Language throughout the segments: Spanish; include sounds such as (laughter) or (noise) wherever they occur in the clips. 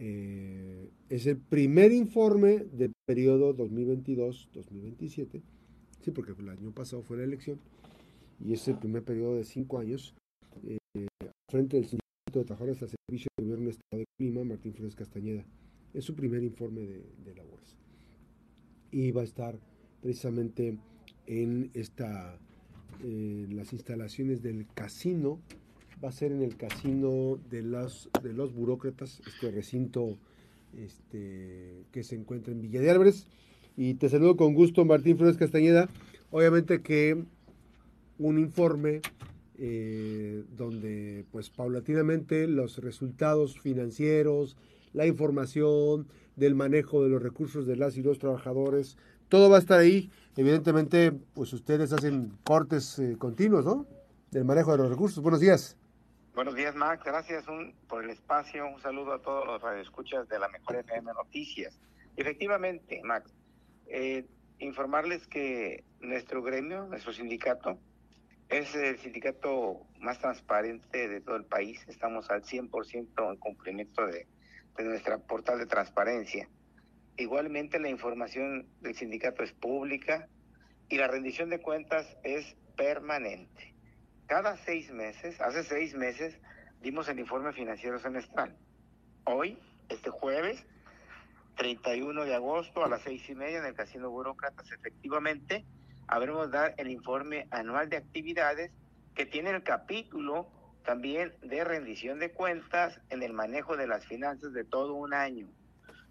eh, es el primer informe de periodo 2022-2027, sí, porque el año pasado fue la elección, y es el primer periodo de cinco años, eh, frente del Sindicato de Trabajadores al Servicio de Gobierno del Estado de Clima, Martín Flores Castañeda. Es su primer informe de, de labores. Y va a estar precisamente en esta en las instalaciones del casino va a ser en el casino de los, de los burócratas, este recinto este, que se encuentra en Villa de Álvarez. Y te saludo con gusto, Martín Flores Castañeda. Obviamente que un informe eh, donde pues paulatinamente los resultados financieros, la información del manejo de los recursos de las y los trabajadores, todo va a estar ahí. Evidentemente, pues ustedes hacen cortes eh, continuos, ¿no? Del manejo de los recursos. Buenos días. Buenos días, Max. Gracias por el espacio. Un saludo a todos los radioescuchas de la Mejor FM Noticias. Efectivamente, Max, eh, informarles que nuestro gremio, nuestro sindicato, es el sindicato más transparente de todo el país. Estamos al 100% en cumplimiento de, de nuestra portal de transparencia. Igualmente, la información del sindicato es pública y la rendición de cuentas es permanente cada seis meses, hace seis meses, dimos el informe financiero semestral. Hoy, este jueves, 31 de agosto, a las seis y media, en el Casino Burócratas, efectivamente, habremos dar el informe anual de actividades que tiene el capítulo también de rendición de cuentas en el manejo de las finanzas de todo un año.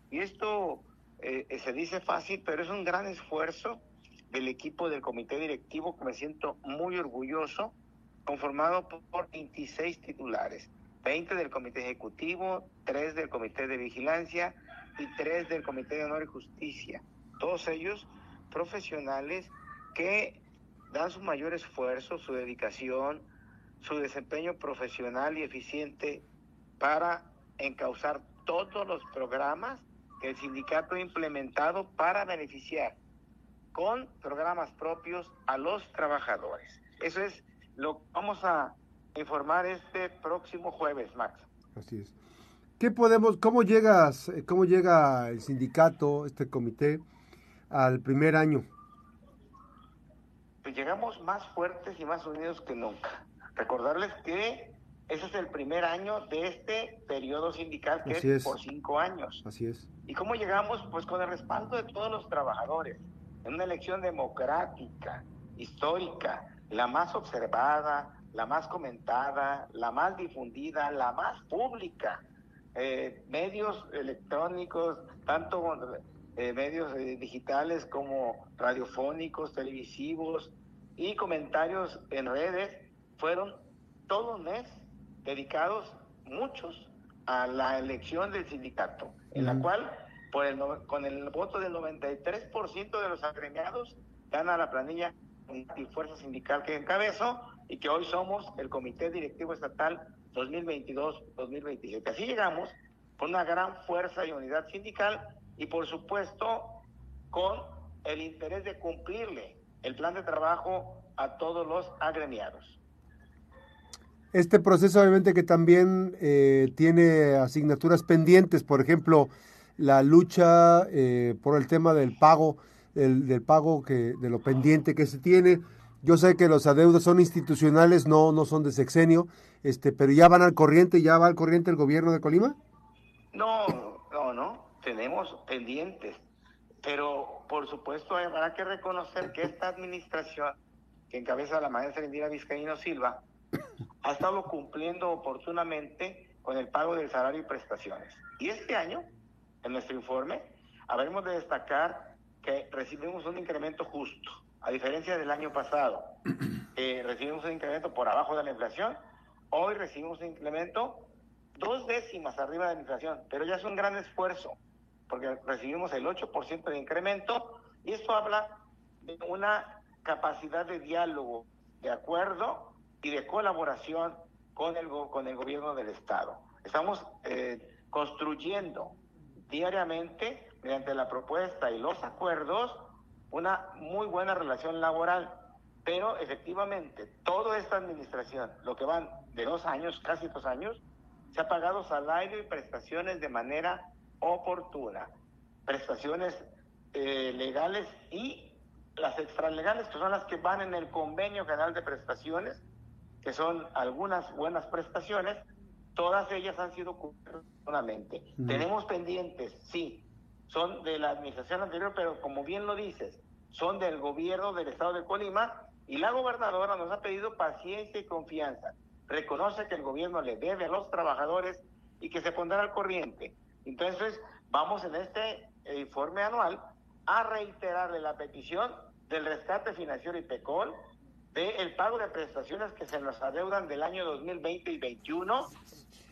Y esto eh, se dice fácil, pero es un gran esfuerzo del equipo del comité directivo que me siento muy orgulloso conformado por 26 titulares, 20 del Comité Ejecutivo, 3 del Comité de Vigilancia y 3 del Comité de Honor y Justicia. Todos ellos profesionales que dan su mayor esfuerzo, su dedicación, su desempeño profesional y eficiente para encauzar todos los programas que el sindicato ha implementado para beneficiar con programas propios a los trabajadores. Eso es lo vamos a informar este próximo jueves, Max. Así es. ¿Qué podemos, cómo llegas, eh, cómo llega el sindicato, este comité, al primer año? Pues llegamos más fuertes y más unidos que nunca. Recordarles que ese es el primer año de este periodo sindical que es, por cinco años. Así es. ¿Y cómo llegamos? Pues con el respaldo de todos los trabajadores, en una elección democrática, histórica, la más observada, la más comentada, la más difundida, la más pública. Eh, medios electrónicos, tanto eh, medios eh, digitales como radiofónicos, televisivos y comentarios en redes, fueron todo un mes dedicados muchos a la elección del sindicato, en la cual por el, con el voto del 93% de los agremiados gana la planilla y fuerza sindical que encabezó y que hoy somos el Comité Directivo Estatal 2022-2027. Así llegamos con una gran fuerza y unidad sindical y por supuesto con el interés de cumplirle el plan de trabajo a todos los agremiados. Este proceso obviamente que también eh, tiene asignaturas pendientes, por ejemplo, la lucha eh, por el tema del pago del, pago que, de lo pendiente que se tiene. Yo sé que los adeudos son institucionales, no, no son de sexenio, este, pero ya van al corriente, ya va al corriente el gobierno de Colima. No, no, no, tenemos pendientes, pero por supuesto habrá que reconocer que esta administración que encabeza la maestra Indira Vizcaíno Silva ha estado cumpliendo oportunamente con el pago del salario y prestaciones. Y este año, en nuestro informe, habremos de destacar que recibimos un incremento justo, a diferencia del año pasado, (clears throat) recibimos un incremento por abajo de la inflación, hoy recibimos un incremento dos décimas arriba de la inflación, pero ya es un gran esfuerzo, porque recibimos el 8% de incremento y esto habla de una capacidad de diálogo, de acuerdo y de colaboración con el, con el gobierno del Estado. Estamos eh, construyendo diariamente mediante la propuesta y los acuerdos, una muy buena relación laboral. Pero efectivamente, toda esta administración, lo que van de dos años, casi dos años, se ha pagado salario y prestaciones de manera oportuna. Prestaciones eh, legales y las extralegales, que son las que van en el convenio general de prestaciones, que son algunas buenas prestaciones, todas ellas han sido cubiertas. Tenemos pendientes, sí, son de la administración anterior, pero como bien lo dices, son del gobierno del estado de Colima y la gobernadora nos ha pedido paciencia y confianza. Reconoce que el gobierno le debe a los trabajadores y que se pondrá al corriente. Entonces, vamos en este informe anual a reiterarle la petición del rescate financiero y PECOL, del pago de prestaciones que se nos adeudan del año 2020 y 2021,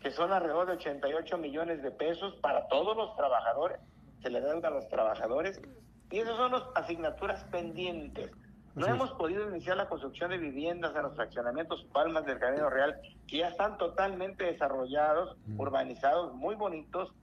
que son alrededor de 88 millones de pesos para todos los trabajadores, se le deuda a los trabajadores, y esas son las asignaturas pendientes. No hemos podido iniciar la construcción de viviendas en los fraccionamientos Palmas del Camino Real, que ya están totalmente desarrollados, urbanizados, muy bonitos,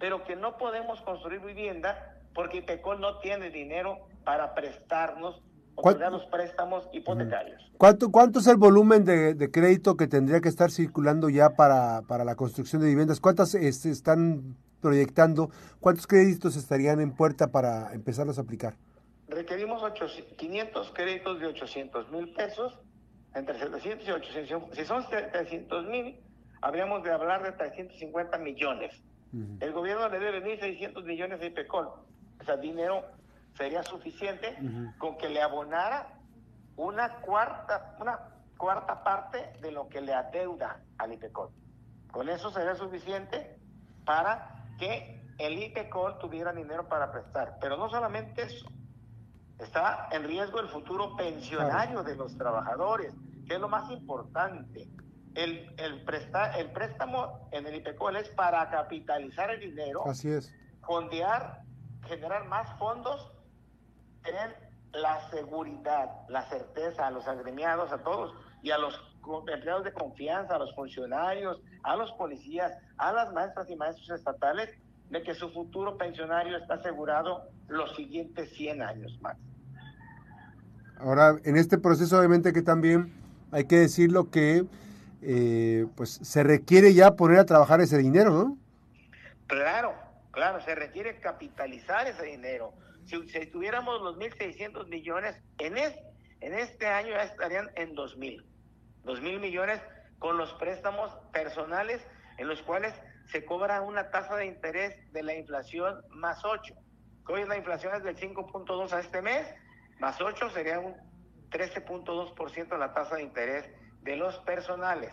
pero que no podemos construir vivienda porque IPECOL no tiene dinero para prestarnos los préstamos hipotecarios. ¿Cuánto, ¿Cuánto es el volumen de, crédito que tendría que estar circulando ya para, para la construcción de viviendas? ¿Cuántas este, están proyectando? ¿Cuántos créditos estarían en puerta para empezarlos a aplicar? Requerimos 500 créditos de 800 mil pesos, entre 700 y 800. Si son 300 mil, habríamos de hablar de 350 millones. El gobierno le debe 1.600 millones de IPECOL. O sea, dinero sería suficiente con que le abonara una cuarta, una cuarta parte de lo que le adeuda al IPECOL. Con eso sería suficiente para que el IPECOL tuviera dinero para prestar. Pero no solamente eso, está en riesgo el futuro pensionario de los trabajadores, que es lo más importante. El, el, el préstamo en el IPECOL es para capitalizar el dinero, Así es. fondear, generar más fondos tener la seguridad, la certeza a los agremiados, a todos y a los empleados de confianza, a los funcionarios, a los policías, a las maestras y maestros estatales, de que su futuro pensionario está asegurado los siguientes 100 años más. Ahora, en este proceso obviamente que también hay que decirlo que eh, pues se requiere ya poner a trabajar ese dinero, ¿no? Claro, claro, se requiere capitalizar ese dinero si, tuviéramos los 1.600 millones, en, en este año ya estarían en 2.000. 2.000 millones con los préstamos personales en los cuales se cobra una tasa de interés de la inflación más 8. Hoy la inflación es del 5.2 a este mes, más 8 sería un 13.2% la tasa de interés de los personales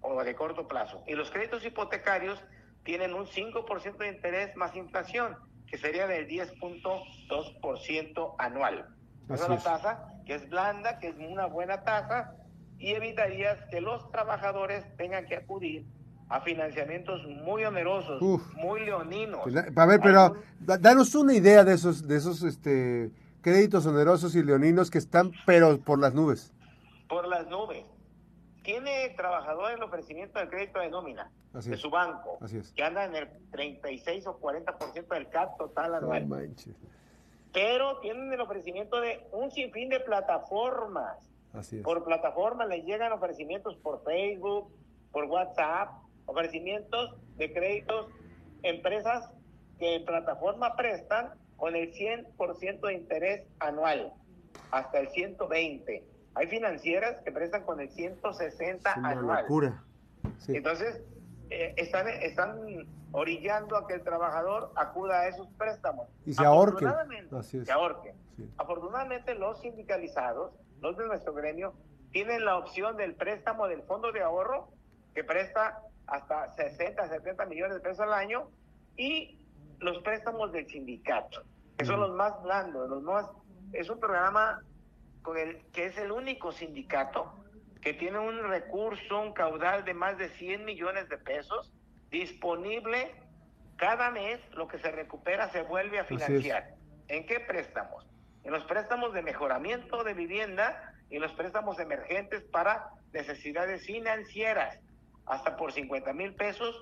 o de corto plazo. Y los créditos hipotecarios tienen un 5% de interés más inflación que sería del 10.2% anual. Esa es una tasa que es blanda, que es una buena tasa y evitarías que los trabajadores tengan que acudir a financiamientos muy onerosos, muy leoninos. Pues, a ver, pero danos una idea de esos, de esos este, créditos onerosos y leoninos que están, pero por las nubes. Por las nubes. Tiene trabajador el ofrecimiento del crédito de nómina de su banco, que anda en el 36 o 40% del CAP total anual. Pero tienen el ofrecimiento de un sinfín de plataformas. Por plataformas les llegan ofrecimientos por Facebook, por WhatsApp, ofrecimientos de créditos, empresas que en plataforma prestan con el 100% de interés anual, hasta el 120. Hay financieras que prestan con el 160 anual. Locura. Entonces, eh, están, están orillando a que el trabajador acuda a esos préstamos. Y se ahorque. Se ahorque. Afortunadamente los sindicalizados, los de nuestro gremio, tienen la opción del préstamo del fondo de ahorro, que presta hasta 60, 70 millones de pesos al año, y los préstamos del sindicato, que son los más blandos, los más... Es un programa con el que es el único sindicato que tiene un recurso, un caudal de más de 100 millones de pesos disponible cada mes, lo que se recupera se vuelve a financiar. ¿En qué préstamos? En los préstamos de mejoramiento de vivienda y los préstamos emergentes para necesidades financieras, hasta por 50 mil pesos,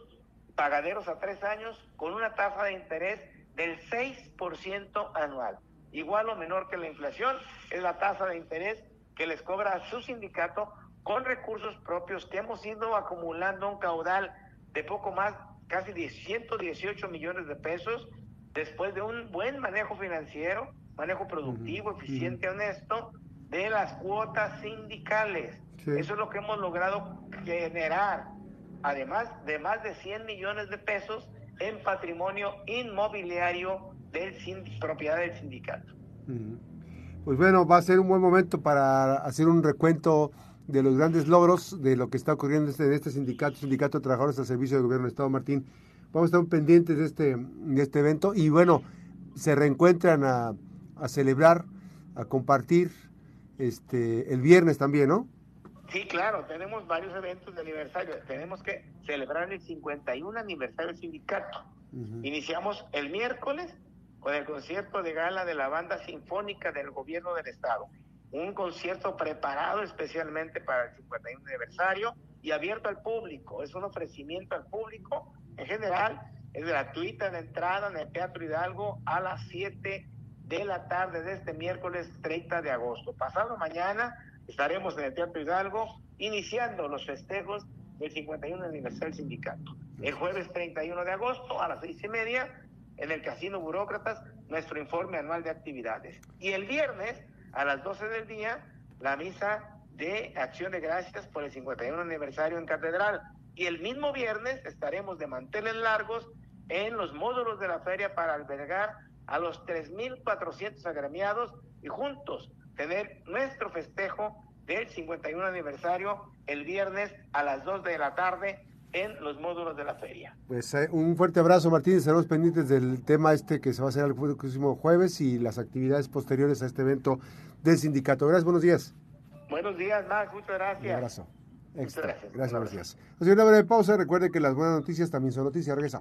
pagaderos a tres años, con una tasa de interés del 6% anual. Igual o menor que la inflación, es la tasa de interés que les cobra a su sindicato con recursos propios que hemos ido acumulando un caudal de poco más, casi 118 millones de pesos, después de un buen manejo financiero, manejo productivo, eficiente, honesto, de las cuotas sindicales. Eso es lo que hemos logrado generar, además de más de 100 millones de pesos en patrimonio inmobiliario del propiedad del sindicato. Pues bueno, va a ser un buen momento para hacer un recuento de los grandes logros de lo que está ocurriendo en este sindicato, Sindicato de Trabajadores al Servicio del Gobierno del Estado, Martín. Vamos a estar pendientes de este, de este evento y bueno, se reencuentran a, a celebrar, a compartir este el viernes también, ¿no? Sí, claro, tenemos varios eventos de aniversario. Tenemos que celebrar el 51 aniversario del sindicato. Iniciamos el miércoles con el concierto de gala de la banda sinfónica del gobierno del estado. Un concierto preparado especialmente para el 51 aniversario y abierto al público. Es un ofrecimiento al público. En general, es gratuita la entrada en el Teatro Hidalgo a las 7 de la tarde de este miércoles 30 de agosto. Pasado mañana estaremos en el Teatro Hidalgo iniciando los festejos del 51 aniversario del sindicato. El jueves 31 de agosto a las seis y media en el Casino Burócratas nuestro informe anual de actividades. Y el viernes a las 12 del día la misa de acción de gracias por el 51 aniversario en Catedral. Y el mismo viernes estaremos de manteles largos en los módulos de la feria para albergar a los 3.400 agremiados y juntos tener nuestro festejo del 51 aniversario el viernes a las 2 de la tarde en los módulos de la feria. Pues eh, un fuerte abrazo Martín, estaremos pendientes del tema este que se va a hacer el próximo jueves y las actividades posteriores a este evento del sindicato. Gracias, buenos días. Buenos días, Max, muchas gracias. Un abrazo. Muchas gracias. Gracias, buenos días. Una breve pausa, recuerde que las buenas noticias también son noticias, regresamos.